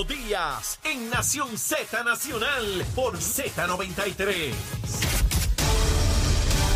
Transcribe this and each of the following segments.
Leo Díaz en Nación Z Nacional por Z93.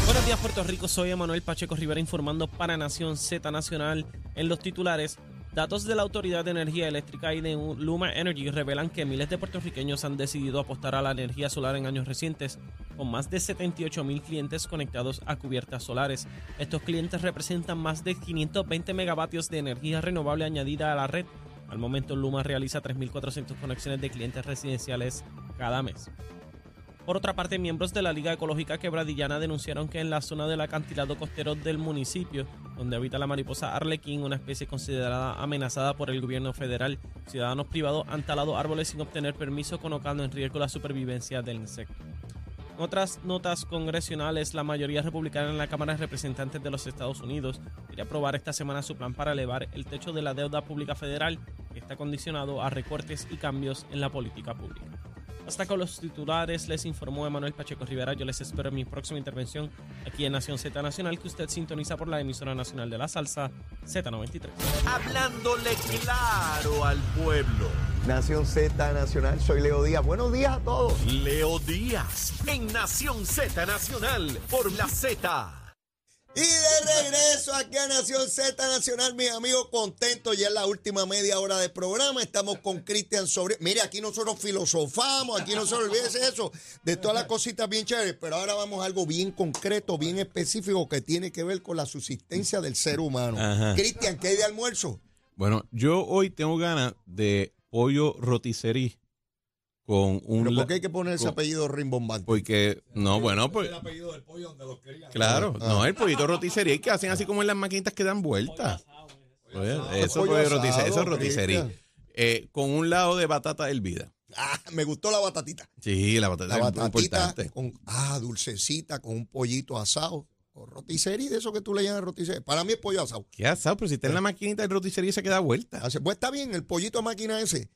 Buenos días Puerto Rico, soy Emanuel Pacheco Rivera informando para Nación Z Nacional. En los titulares, datos de la Autoridad de Energía Eléctrica y de Luma Energy revelan que miles de puertorriqueños han decidido apostar a la energía solar en años recientes, con más de 78 mil clientes conectados a cubiertas solares. Estos clientes representan más de 520 megavatios de energía renovable añadida a la red. Al momento, Luma realiza 3.400 conexiones de clientes residenciales cada mes. Por otra parte, miembros de la Liga Ecológica Quebradillana denunciaron que en la zona del acantilado costero del municipio, donde habita la mariposa arlequín, una especie considerada amenazada por el gobierno federal, ciudadanos privados han talado árboles sin obtener permiso, colocando en riesgo la supervivencia del insecto. En otras notas congresionales, la mayoría republicana en la Cámara de Representantes de los Estados Unidos quiere aprobar esta semana su plan para elevar el techo de la deuda pública federal, que está condicionado a recortes y cambios en la política pública. Hasta con los titulares les informó Emanuel Pacheco Rivera. Yo les espero en mi próxima intervención aquí en Nación Z Nacional, que usted sintoniza por la emisora nacional de la salsa Z93. Hablándole claro al pueblo. Nación Z Nacional, soy Leo Díaz. Buenos días a todos. Leo Díaz en Nación Z Nacional por la Z. Y de regreso aquí a Nación Z Nacional, mis amigos, contentos. Ya es la última media hora del programa. Estamos con Cristian sobre. Mire, aquí nosotros filosofamos, aquí no se olvide eso, de todas las cositas bien chéveres. Pero ahora vamos a algo bien concreto, bien específico que tiene que ver con la subsistencia del ser humano. Cristian, ¿qué hay de almuerzo? Bueno, yo hoy tengo ganas de pollo rotisserie con un... ¿Pero por qué hay que poner ese apellido rimbombante? Porque, no, bueno, pues... El apellido del pollo donde los querían. Claro, ah. no, el pollito roticería que hacen así como en las maquinitas que dan vueltas. Pues, eso, pollo roticería, eso es roticería. Eh, con un lado de batata hervida. Ah, me gustó la batatita. Sí, la batatita. La batatita con, ah, dulcecita, con un pollito asado. O de eso que tú le llamas roticería. Para mí es pollo asado. ¿Qué asado? Pero si está en la maquinita de roticería se queda vuelta. Pues está bien, el pollito a máquina ese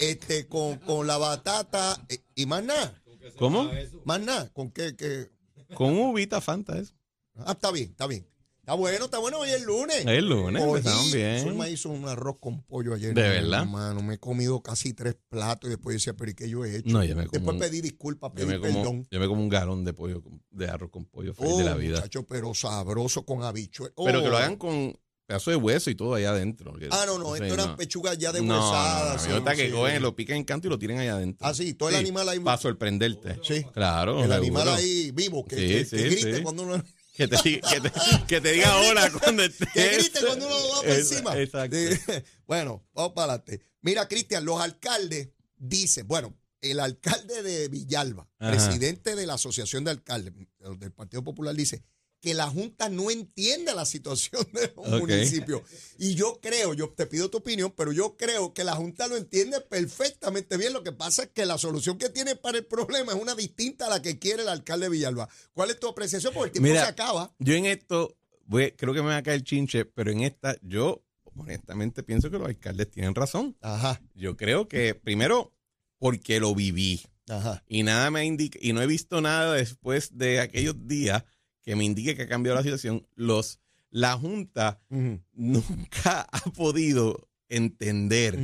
este, con, con la batata eh, y más nada. ¿Cómo? Más nada. ¿Con qué? qué? Con uvita Fanta eso. Ah, está bien, está bien. Está bueno, está bueno hoy el lunes. El lunes, empezamos bien. me hizo un arroz con pollo ayer. ¿De verdad? Hermano, me he comido casi tres platos y después decía, pero ¿y qué yo he hecho? No, yo me después como pedí disculpas, pedí yo me perdón. Yo me como un galón de pollo, de arroz con pollo feliz de la vida. Muchacho, pero sabroso con habichuelas. Pero que lo oh. hagan con pedazo de hueso y todo allá adentro. Ah, no, no, esto eran pechugas ya deshuesadas. No, no, no. que cogen, lo pican en canto y lo tiran allá adentro. Ah, sí, todo el animal ahí. Para sorprenderte. Sí. Claro. El animal ahí vivo, que, que, que grite cuando uno. Que te, que te, que te diga hola cuando esté. Que grite cuando uno va por encima. Exacto. Bueno, vamos para adelante. Mira, Cristian, los alcaldes dicen, bueno, el alcalde de Villalba, presidente de la Asociación de Alcaldes del Partido Popular, dice que la Junta no entiende la situación de los municipios. Y yo creo, yo te pido tu opinión, pero yo creo que la Junta lo entiende perfectamente bien. Lo que pasa es que la solución que tiene para el problema es una distinta a la que quiere el alcalde de Villalba. ¿Cuál es tu apreciación? Porque el tiempo se acaba. Yo en esto, voy, creo que me va a caer chinche, pero en esta, yo honestamente pienso que los alcaldes tienen razón. Ajá. Yo creo que, primero, porque lo viví. Ajá. Y nada me indica, y no he visto nada después de aquellos días que me indique que ha cambiado la situación, los, la Junta nunca ha podido entender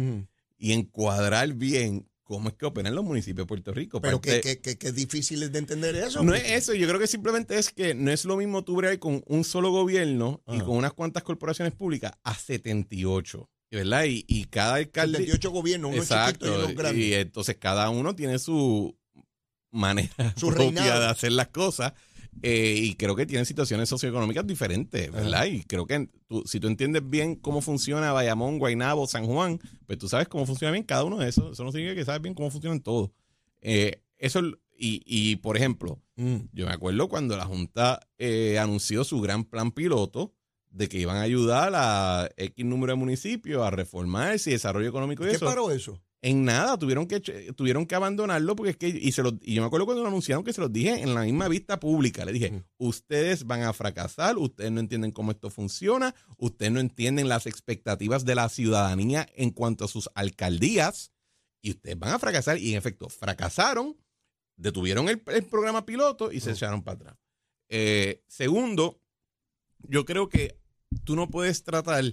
y encuadrar bien cómo es que operan los municipios de Puerto Rico. Pero que, que, difícil es de entender eso. No es eso, yo creo que simplemente es que no es lo mismo tú bregar con un solo gobierno y con unas cuantas corporaciones públicas a 78. ¿Verdad? Y, y cada alcalde. 78 gobiernos, uno exacto, y, y entonces cada uno tiene su manera su propia de hacer las cosas. Eh, y creo que tienen situaciones socioeconómicas diferentes, ¿verdad? Y creo que si tú entiendes bien cómo funciona Bayamón, Guaynabo, San Juan, pues tú sabes cómo funciona bien cada uno de esos. Eso no significa que sabes bien cómo funcionan todos. Eh, eso, y, y, por ejemplo, mm. yo me acuerdo cuando la Junta eh, anunció su gran plan piloto de que iban a ayudar a X número de municipios a reformarse y desarrollo económico y ¿Qué eso. paró eso? En nada, tuvieron que, tuvieron que abandonarlo porque es que, y, se y yo me acuerdo cuando lo anunciaron que se los dije en la misma vista pública, le dije, ustedes van a fracasar, ustedes no entienden cómo esto funciona, ustedes no entienden las expectativas de la ciudadanía en cuanto a sus alcaldías, y ustedes van a fracasar, y en efecto, fracasaron, detuvieron el, programa piloto y se echaron para atrás. Eh, segundo, yo creo que tú no puedes tratar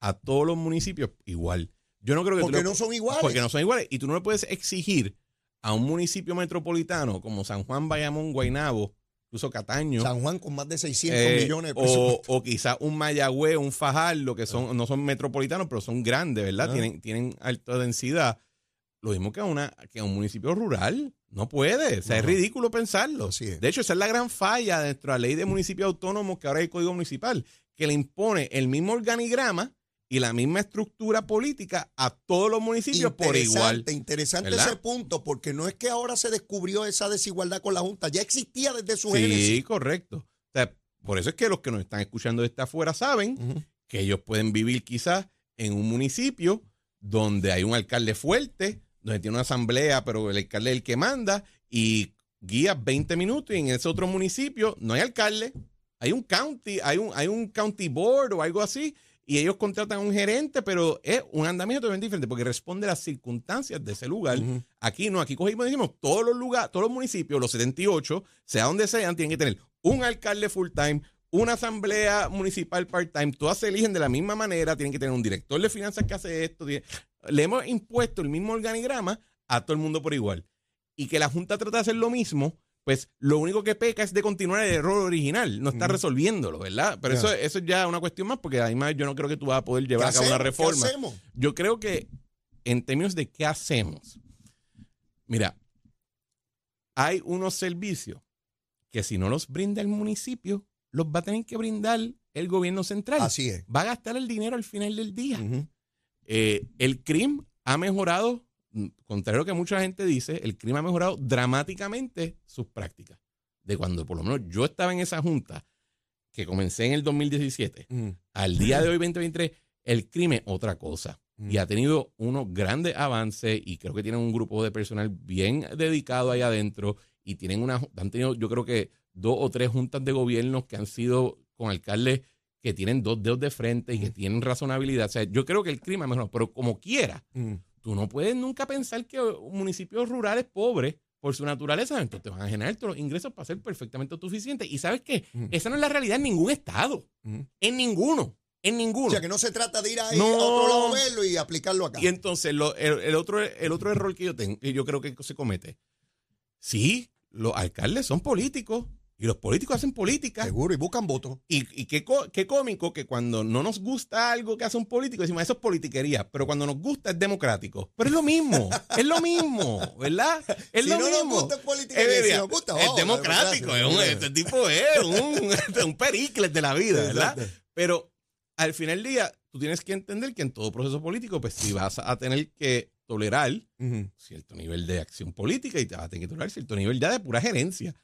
a todos los municipios igual Yo no creo que porque no son iguales. Porque no son iguales. Y tú no le puedes exigir a un municipio metropolitano como San Juan, Bayamón, Guaynabo, incluso Cataño. San Juan con más de 600 eh, millones de pesos. O, o quizás un Mayagüez, un Fajardo, que son, no son metropolitanos, pero son grandes, ¿verdad? Tienen, tienen alta densidad. Lo mismo que a, una, que a un municipio rural. No puede. O sea, es ridículo pensarlo. De hecho, esa es la gran falla dentro de la ley de municipios autónomos que ahora hay el Código Municipal, que le impone el mismo organigrama y la misma estructura política a todos los municipios por igual. Interesante ese punto, porque no es que ahora se descubrió esa desigualdad con la Junta, ya existía desde su Sí, correcto. O sea, por eso es que los que nos están escuchando desde afuera saben que ellos pueden vivir quizás en un municipio donde hay un alcalde fuerte, donde tiene una asamblea, pero el alcalde es el que manda y guía 20 minutos y en ese otro municipio no hay alcalde, hay un county, hay un, hay un county board o algo así y ellos contratan a un gerente, pero es un andamiento totalmente diferente porque responde a las circunstancias de ese lugar. Aquí no, aquí cogimos y decimos, todos los lugares, todos los municipios, los 78, sea donde sean, tienen que tener un alcalde full time, una asamblea municipal part-time, todas se eligen de la misma manera, tienen que tener un director de finanzas que hace esto. Le hemos impuesto el mismo organigrama a todo el mundo por igual. Y que la Junta trata de hacer lo mismo, pues lo único que peca es de continuar el error original, no está resolviéndolo, ¿verdad? Pero eso, eso es ya una cuestión más, porque además yo no creo que tú vas a poder llevar a cabo una reforma. Yo creo que en términos de qué hacemos, mira, hay unos servicios que si no los brinda el municipio, los va a tener que brindar el gobierno central. Así es. Va a gastar el dinero al final del día. Eh, el crimen ha mejorado contrario a lo que mucha gente dice, el crimen ha mejorado dramáticamente sus prácticas. De cuando por lo menos yo estaba en esa junta, que comencé en el 2017, mm. al día de hoy 2023, el crimen otra cosa. Y mm. ha tenido unos grandes avances y creo que tienen un grupo de personal bien dedicado ahí adentro y tienen una, han tenido yo creo que dos o tres juntas de gobierno que han sido con alcaldes que tienen dos dedos de frente y que tienen razonabilidad. O sea, yo creo que el crimen ha mejorado, pero como quiera, tú no puedes nunca pensar que municipios rurales pobres, por su naturaleza, entonces te van a generar todos los ingresos para ser perfectamente autosuficientes. Y sabes qué? Esa no es la realidad en ningún estado. En ninguno. En ninguno. O sea, que no se trata de ir ahí a otro lado verlo y aplicarlo acá. Y entonces, el, otro, el otro error que yo tengo, que yo creo que se comete, sí, los alcaldes son políticos, y los políticos hacen política. Seguro, y buscan votos. Y, qué, qué, cómico que cuando no nos gusta algo que hace un político, decimos, eso es politiquería. Pero cuando nos gusta es democrático. Pero es lo mismo, es lo mismo, ¿verdad? Es lo no mismo. Nos gusta es politiquería, es, gusta, es democrático. este tipo es un, un pericles de la vida, ¿verdad? Pero al final del día, tú tienes que entender que en todo proceso político, pues si vas a tener que tolerar cierto nivel de acción política y te vas a tener que tolerar cierto nivel ya de pura gerencia.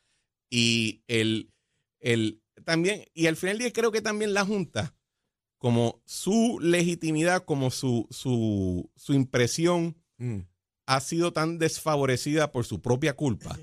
Y el, el también, y al final del día creo que también la Junta, como su legitimidad, como su, su, su impresión, mm. ha sido tan desfavorecida por su propia culpa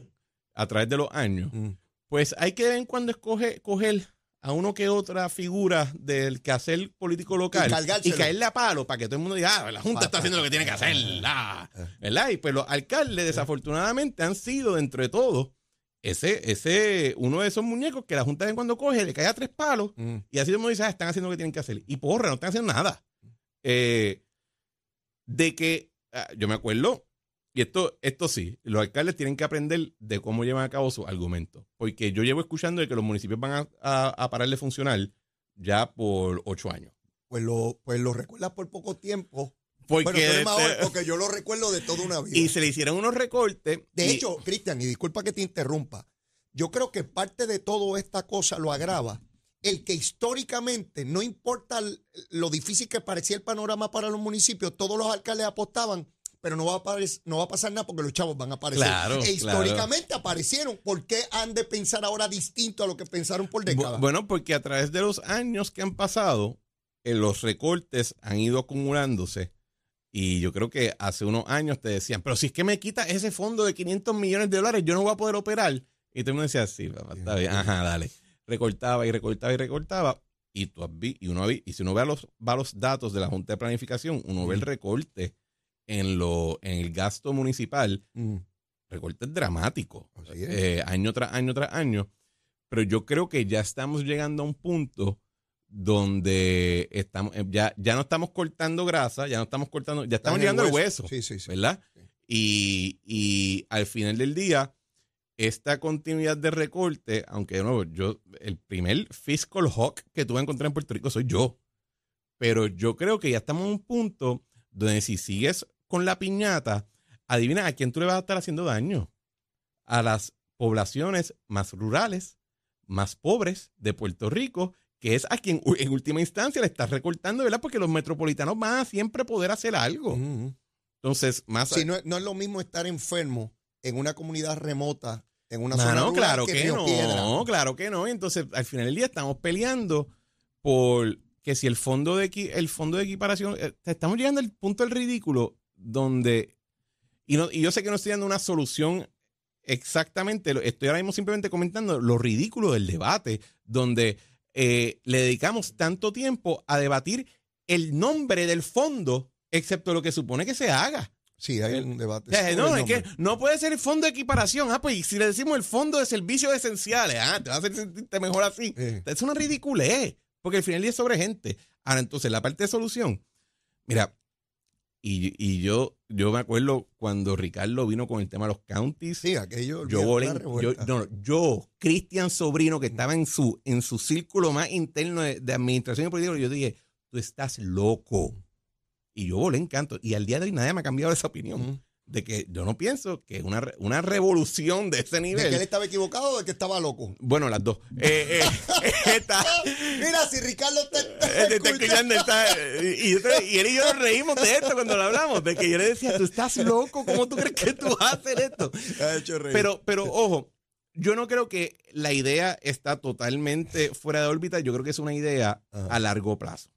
a través de los años, mm. pues hay que en cuando escoger, coger a uno que otra figura del quehacer político local y, caerle a palo para que todo el mundo diga, ah, la Junta está haciendo lo que tiene que hacer, ah, ¿verdad? Y pues los alcaldes desafortunadamente han sido, dentro de todo, ese, ese, uno de esos muñecos que la Junta de cuando coge, le cae a tres palos mm. y así como dice, ah, están haciendo lo que tienen que hacer. Y porra, no están haciendo nada. Eh, de que, ah, yo me acuerdo, y esto, esto sí, los alcaldes tienen que aprender de cómo llevan a cabo sus argumentos. Porque yo llevo escuchando de que los municipios van a, a, parar de funcionar ya por ocho años. Pues lo, pues lo recuerdas por poco tiempo porque, porque yo lo recuerdo de toda una vida. Y se le hicieron unos recortes. De hecho, Cristian, y disculpa que te interrumpa, yo creo que parte de toda esta cosa lo agrava el que históricamente, no importa lo difícil que parecía el panorama para los municipios, todos los alcaldes apostaban, pero no va a, no va a pasar nada porque los chavos van a aparecer. Claro, e históricamente aparecieron. ¿Por qué han de pensar ahora distinto a lo que pensaron por décadas? Bueno, porque a través de los años que han pasado, eh, los recortes han ido acumulándose y yo creo que hace unos años te decían, pero si es que me quita ese fondo de 500 millones de dólares, yo no voy a poder operar. Y tú me decías, sí, papá, está bien, ajá, dale. Recortaba y recortaba y recortaba. Y, tú, y, uno, y si uno ve los, va los datos de la Junta de Planificación, uno ve el recorte en, lo, en el gasto municipal. Recorte dramático, eh, año tras año tras año. Pero yo creo que ya estamos llegando a un punto donde estamos, eh, ya, ya no estamos cortando grasa, ya no estamos cortando, ya estamos llegando al hueso, Sí, sí, sí. ¿verdad? Y, y al final del día, esta continuidad de recorte, aunque de nuevo, yo, el primer fiscal hawk que tuve que encontrar en Puerto Rico soy yo. Pero yo creo que ya estamos en un punto donde si sigues con la piñata, adivina a quién tú le vas a estar haciendo daño. A las poblaciones más rurales, más pobres de Puerto Rico, que es a quien en última instancia le estás recortando, ¿verdad? Porque los metropolitanos van a siempre poder hacer algo. Entonces, más Sí, no, es- no es lo mismo estar enfermo en una comunidad remota, en una Mano, zona rural claro que, que, no, Piedra. claro que no. Entonces, al final del día estamos peleando por que si el fondo de el fondo de equiparación, eh, estamos llegando al punto del ridículo donde y, no, y yo sé que no estoy dando una solución exactamente, estoy ahora mismo simplemente comentando lo ridículo del debate, donde eh, le dedicamos tanto tiempo a debatir el nombre del fondo, excepto lo que supone que se haga. Sí, hay un debate. O sea, sobre no, es que no puede ser el fondo de equiparación. Ah, pues y si le decimos el fondo de servicios esenciales, ah, te va a hacer sentirte mejor así. Eh. Es una ridiculez, porque al final día es sobre gente. Ahora, entonces, la parte de solución, mira, y, y yo, yo me acuerdo cuando Ricardo vino con el tema de los counties. Sí, aquello. Yo volé, yo, no, yo, Cristian Sobrino, que estaba en su, en su círculo más interno de, de administración y política, yo dije, tú estás loco. Y yo volé en canto. Y al día de hoy nadie me ha cambiado esa opinión. De que yo no pienso que una, una revolución de ese ¿De nivel. que él estaba equivocado o de que estaba loco? Bueno, las dos. Eh, eh, está, Mira, si Ricardo te, te eh, te escuchando, está- y, yo te- y él y yo nos reímos de esto cuando lo hablamos, de que yo le decía, tú estás loco, ¿cómo tú crees que tú vas a hacer esto? Ha hecho reír. Pero, pero ojo, yo no creo que la idea está totalmente fuera de órbita. Yo creo que es una idea Ajá. a largo plazo.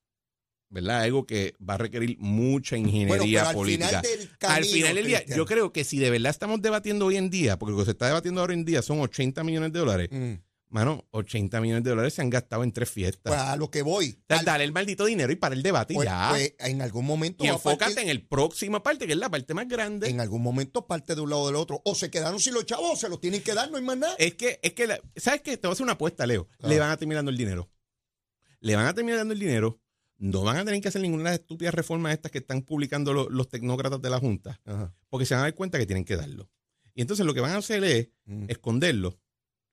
¿Verdad? Algo que va a requerir mucha ingeniería al política. final del camino, al final del día, Cristian. yo creo que si de verdad estamos debatiendo hoy en día, porque lo que se está debatiendo ahora en día son 80 millones de dólares, Mm. mano, 80 millones de dólares se han gastado en tres fiestas. Pues a lo que voy. O sea, Al- dale el maldito dinero y para el debate pues- ya. pues en algún momento y enfócate partir- en el próxima parte, que es la parte más grande. en algún momento parte de un lado o del otro. O se quedaron sin los chavos, o se los tienen que dar, no hay más nada. Es que, es que, la- ¿sabes qué? Te voy a hacer una apuesta, Leo. Ah. Le van a terminar dando el dinero. Le van a terminar dando el dinero. No van a tener que hacer ninguna de las estúpidas reformas estas que están publicando lo- los tecnócratas de la Junta, Ajá. porque se van a dar cuenta que tienen que darlo. Y entonces lo que van a hacer es Mm. esconderlo.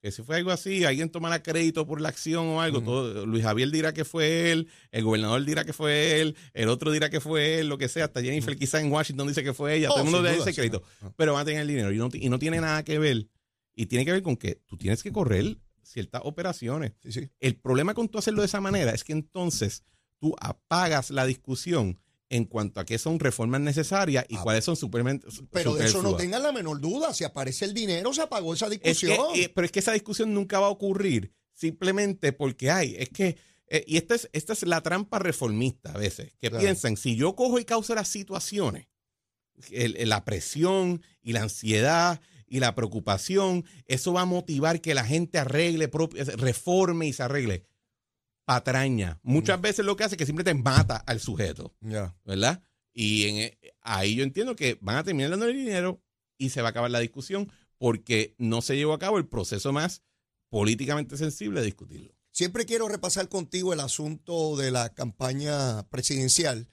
Que si fue algo así, alguien tomará crédito por la acción o algo, todo, Luis Javier dirá que fue él, el gobernador dirá que fue él, el otro dirá que fue él, lo que sea, hasta Jennifer quizás en Washington dice que fue ella, Oh, todo el mundo duda, ese crédito, pero van a tener el dinero y no, y no tiene nada que ver, y tiene que ver con que tú tienes que correr ciertas operaciones. Sí, sí. El problema con tú hacerlo de esa manera es que entonces tú apagas la discusión en cuanto a qué son reformas necesarias y Ah, cuáles son supermente Pero de eso no tengan la menor duda. Si aparece el dinero, se apagó esa Es discusión. que, eh, pero es que esa discusión nunca va a ocurrir simplemente porque hay, es que, eh, y esta es, esta es la trampa reformista a veces, que Claro. piensan, si yo cojo y causo las situaciones, el- el- la presión y la ansiedad y la preocupación, eso va a motivar que la gente arregle, reforme y se arregle. Patraña. Muchas veces lo que hace es que siempre te mata al sujeto. Ya. ¿verdad? Y en, eh, ahí yo entiendo que van a terminar dando el dinero y se va a acabar la discusión porque no se llevó a cabo el proceso más políticamente sensible de discutirlo. Siempre quiero repasar contigo el asunto de la campaña presidencial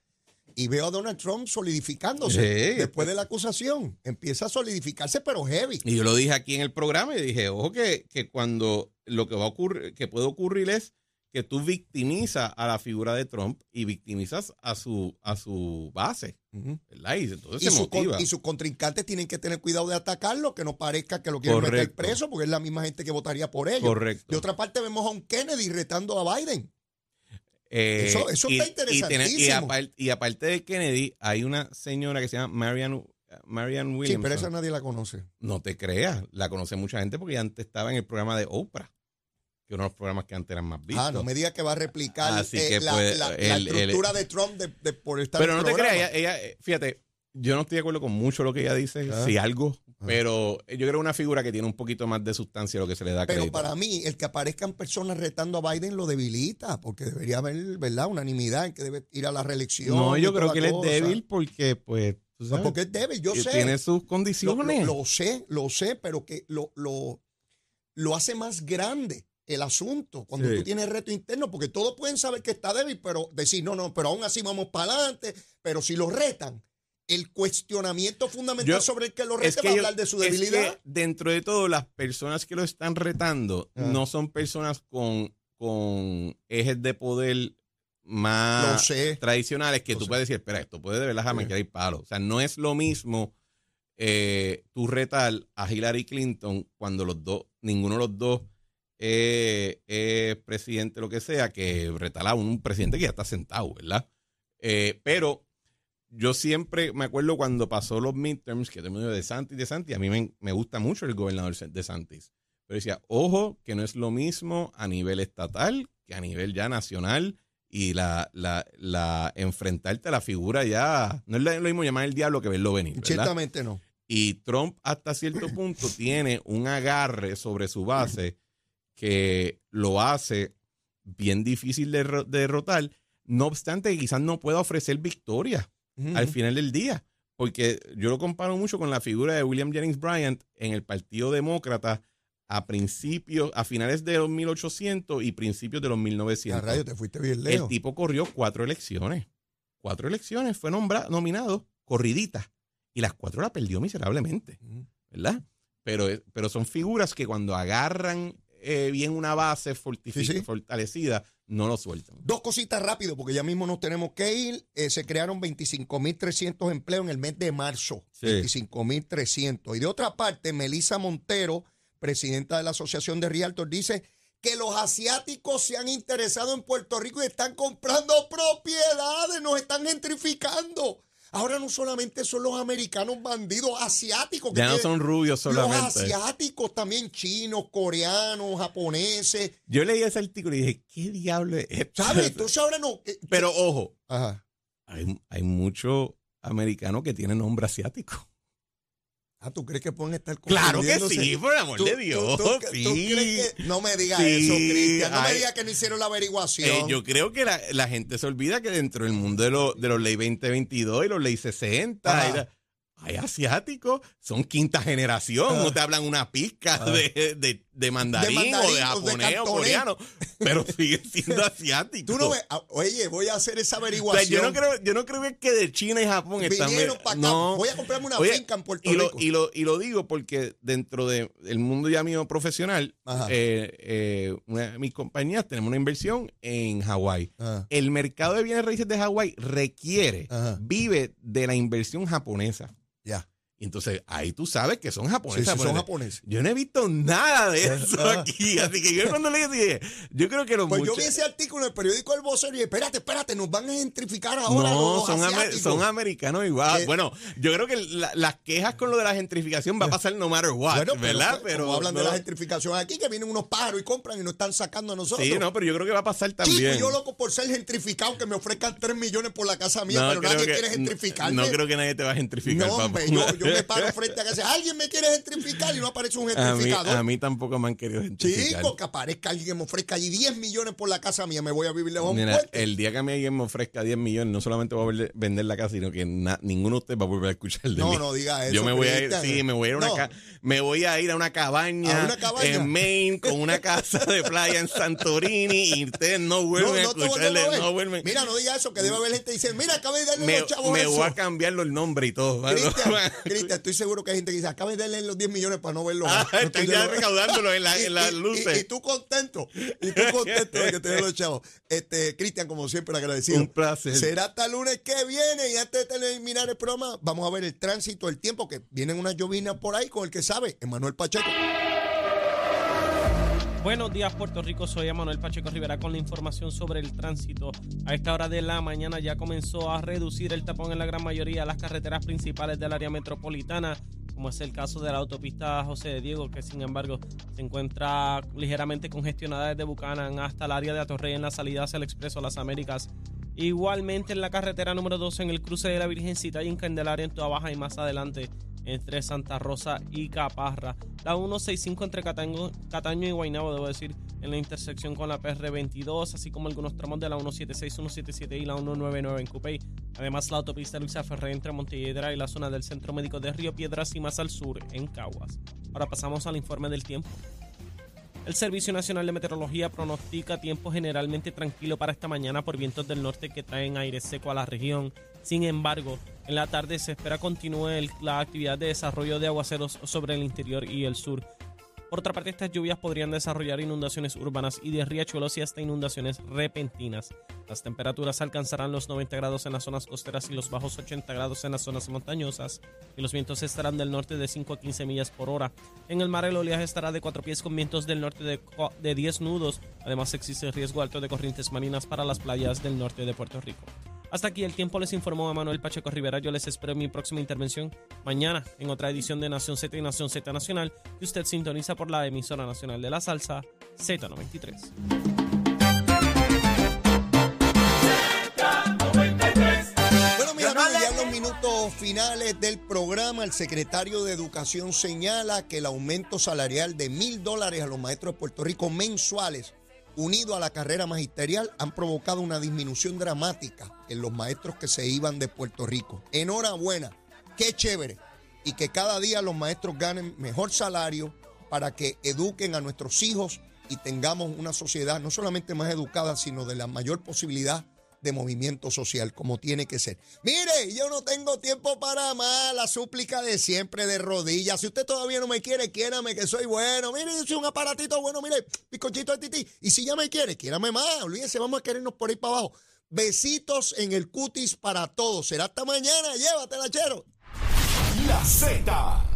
y veo a Donald Trump solidificándose Sí. después de la acusación. Empieza a solidificarse, pero heavy. Y yo lo dije aquí en el programa y dije, ojo que, que cuando lo que va a ocurrir, que puede ocurrir es que tú victimizas a la figura de Trump y victimizas a su, a su base. ¿verdad? Y entonces Y, se su con- motiva. y sus contrincantes tienen que tener cuidado de atacarlo, que no parezca que lo quieren meter preso, porque es la misma gente que votaría por ellos. Correcto. De otra parte, vemos a un Kennedy retando a Biden. Eh, Eso- eso está tiene- Y, interesantísimo. apar- y aparte de Kennedy, hay una señora que se llama Marianne, Marianne Sí, Williamson. pero esa nadie la conoce. No te creas, la conoce mucha gente porque ya antes estaba en el programa de Oprah, que uno de los programas que antes eran más vistos. Ah, no me diga que va a replicar Así eh, que la, puede- la- la el- el- estructura de Trump de, de- por estar Pero en no te creas, ella, ella, fíjate, yo no estoy de acuerdo con mucho lo que ella dice, Ah. si algo, Ah. pero yo creo que una figura que tiene un poquito más de sustancia lo que se le da Pero crédito. para mí, el que aparezcan personas retando a Biden lo debilita, porque debería haber, ¿verdad?, unanimidad en que debe ir a la reelección. no, yo creo que él es débil porque, pues, tú Pues sabes, porque es débil, yo sé. tiene sus Lo, condiciones. lo- lo sé, lo sé, pero que lo, lo, lo hace más grande el asunto. Cuando tú tienes reto interno, porque todos pueden saber que está débil, pero decir, no, no, pero aún así vamos para adelante. Pero si lo retan, el cuestionamiento fundamental sobre el que lo reta va a hablar de su debilidad. dentro de todo, las personas que lo están retando ah. no son personas con, con ejes de poder más tradicionales que tú puedes decir, espera, esto puede de verdad jamás que hay palo. O sea, no es lo mismo eh, tú retar a Hillary Clinton cuando los dos, ninguno de los dos es presidente, lo que sea, que retar a un presidente que ya está sentado, ¿verdad? Eh, pero yo siempre me acuerdo cuando pasó los midterms, que todo de Santis, de Santis, a mí me, gusta mucho el gobernador de Santis. Pero decía, ojo, que no es lo mismo a nivel estatal que a nivel ya nacional y la, la, la enfrentarte a la figura ya, no es lo mismo llamar el diablo que verlo venir. ¿verdad? Ciertamente no. Y Trump hasta cierto punto tiene un agarre sobre su base que lo hace bien difícil de, derrotar, no obstante quizás no pueda ofrecer victoria al final del día. Porque yo lo comparo mucho con la figura de William Jennings Bryant en el Partido Demócrata a principios, a finales de los 1800 y principios de los 1900. te fuiste bien lejos. El tipo corrió cuatro elecciones. Cuatro elecciones, fue nombrado, nominado, corridita y las cuatro la perdió miserablemente, ¿verdad? Pero, pero son figuras que cuando agarran eh, bien una base fortalecida, no lo sueltan. Dos cositas rápido, porque ya mismo nos tenemos que ir. Eh, se crearon 25.300 empleos en el mes de marzo. 25.300. Y de otra parte, Melissa Montero, presidenta de la Asociación de Realtors, dice que los asiáticos se han interesado en Puerto Rico y están comprando propiedades, nos están gentrificando. Ahora no solamente son los americanos bandidos asiáticos. ya no son rubios solamente. Los asiáticos también, chinos, coreanos, japoneses. Yo leí ese artículo y dije, ¿qué diablo es esto? ¿Sabes? Entonces ahora no. Pero ojo, Hay, hay muchos americanos que tienen nombre asiático. Ah, ¿tú crees que pueden estar Claro que sí, por el amor de Dios. sí. no me digas eso, Cristian. No me digas que no hicieron la averiguación. Eh, yo creo que la, gente se olvida que dentro del mundo de, lo, de los ley 2022 y los ley 60 hay asiáticos, son quinta generación, no te hablan una pizca de, de, mandarín, o de japonés o, coreano, pero sigue siendo asiático. Tú no ves, ah, oye, voy a hacer esa averiguación. yo no creo, yo no creo que de China y Japón están. No. Voy a comprarme una finca en Puerto y Rico. y, lo, y lo digo porque dentro del mundo ya mío profesional, eh, eh, una de mis compañías tenemos una inversión en Hawái. El mercado de bienes raíces de Hawái requiere, vive de la inversión japonesa. Ya. Entonces ahí tú sabes que son japoneses. son japoneses. Yo no he visto nada de eso aquí. Así que yo cuando leí dije, yo creo que los Pues yo vi ese artículo en el periódico El Vocero y dije, espérate, espérate, nos van a gentrificar ahora. No, son, son americanos igual. bueno, yo creo que las quejas con lo de la gentrificación va a pasar no matter what, ¿verdad? Pero, hablan de la gentrificación aquí, que vienen unos pájaros y compran y nos están sacando a nosotros. Sí, no, pero yo creo que va a pasar también. yo loco por ser gentrificado, que me ofrezcan 3 millones por la casa mía, pero nadie quiere gentrificarme. No, creo que nadie te va a gentrificar, No, hombre, yo me paro frente a casa. Alguien me quiere gentrificar y no aparece un gentrificador. A mí, tampoco me han querido gentrificar. Chico, que aparezca alguien que me ofrezca allí 10 millones por la casa mía, me voy a vivir lejos. Mira, el día que a mí alguien me ofrezca 10 millones, no solamente voy a vender la casa, sino que ninguno de ustedes va a volver a escuchar de no, mí. No, no diga eso. Yo me voy a ir, sí, me voy a ir a una, me voy a, ir a una cabaña, en Maine con una casa de playa en Santorini y ustedes no vuelven a escucharle, no, vuelven. Mira, no diga eso, que debe haber gente que dice, mira, acabé de darle me, los chavos Me voy a cambiarlo el nombre y todo. Cristian, estoy seguro que hay gente que dice, acabé de darle los 10 millones para no verlo. Ah, están ya recaudándolo en, las luces. Y, tú contento, y tú contento de que tenés los chavos. Este, Cristian, como siempre, agradecido. Un placer. Será hasta el lunes que viene y antes de terminar el programa, vamos a ver el tránsito, el tiempo, que vienen unas llovinas por ahí con el que sabe, Emanuel Pacheco. Buenos días Puerto Rico, soy Emanuel Pacheco Rivera con la información sobre el tránsito. A esta hora de la mañana ya comenzó a reducir el tapón en la gran mayoría de las carreteras principales del área metropolitana, como es el caso de la autopista José de Diego, que sin embargo se encuentra ligeramente congestionada desde Bucanan hasta el área de Atorrey en la salida hacia el Expreso Las Américas. Igualmente en la carretera número 12 en el cruce de la Virgencita y en Candelaria en Toda Baja y más adelante entre Santa Rosa y Caparra. La 165 entre Cataño, Cataño y Guaynabo, debo decir, en la intersección con la PR22, así como algunos tramos de la 176, 177 y la 199 en Cupey. Además, la autopista Luisa Ferré entre Montelledra y la zona del Centro Médico de Río Piedras y más al sur en Caguas. Ahora pasamos al informe del tiempo. El Servicio Nacional de Meteorología pronostica tiempo generalmente tranquilo para esta mañana por vientos del norte que traen aire seco a la región. Sin embargo, en la tarde se espera continúe la actividad de desarrollo de aguaceros sobre el interior y el sur. Por otra parte, estas lluvias podrían desarrollar inundaciones urbanas y de riachuelos y hasta inundaciones repentinas. Las temperaturas alcanzarán los 90 grados en las zonas costeras y los bajos 80 grados en las zonas montañosas, y los vientos estarán del norte de 5 a 15 millas por hora. En el mar el oleaje estará de 4 pies con vientos del norte de, de 10 nudos. Además existe riesgo alto de corrientes marinas para las playas del norte de Puerto Rico. Hasta aquí el tiempo les informó a Manuel Pacheco Rivera. Yo les espero en mi próxima intervención mañana en otra edición de Nación Z y Nación Z Nacional que usted sintoniza por la emisora nacional de la salsa Z93. Bueno, mira, ya en los minutos finales del programa, el secretario de Educación señala que el aumento salarial de mil dólares a los maestros de Puerto Rico mensuales unido a la carrera magisterial, han provocado una disminución dramática en los maestros que se iban de Puerto Rico. Enhorabuena, qué chévere. Y que cada día los maestros ganen mejor salario para que eduquen a nuestros hijos y tengamos una sociedad no solamente más educada, sino de la mayor posibilidad de movimiento social, como tiene que ser. Mire, yo no tengo tiempo para más, la súplica de siempre de rodillas. Si usted todavía no me quiere, quiérame que soy bueno. Mire, yo soy un aparatito bueno, mire, picochito de tití. Y si ya me quiere, quiérame más. Olvídese, vamos a querernos por ahí para abajo. Besitos en el cutis para todos. Será hasta mañana. Llévatela, chero. La Z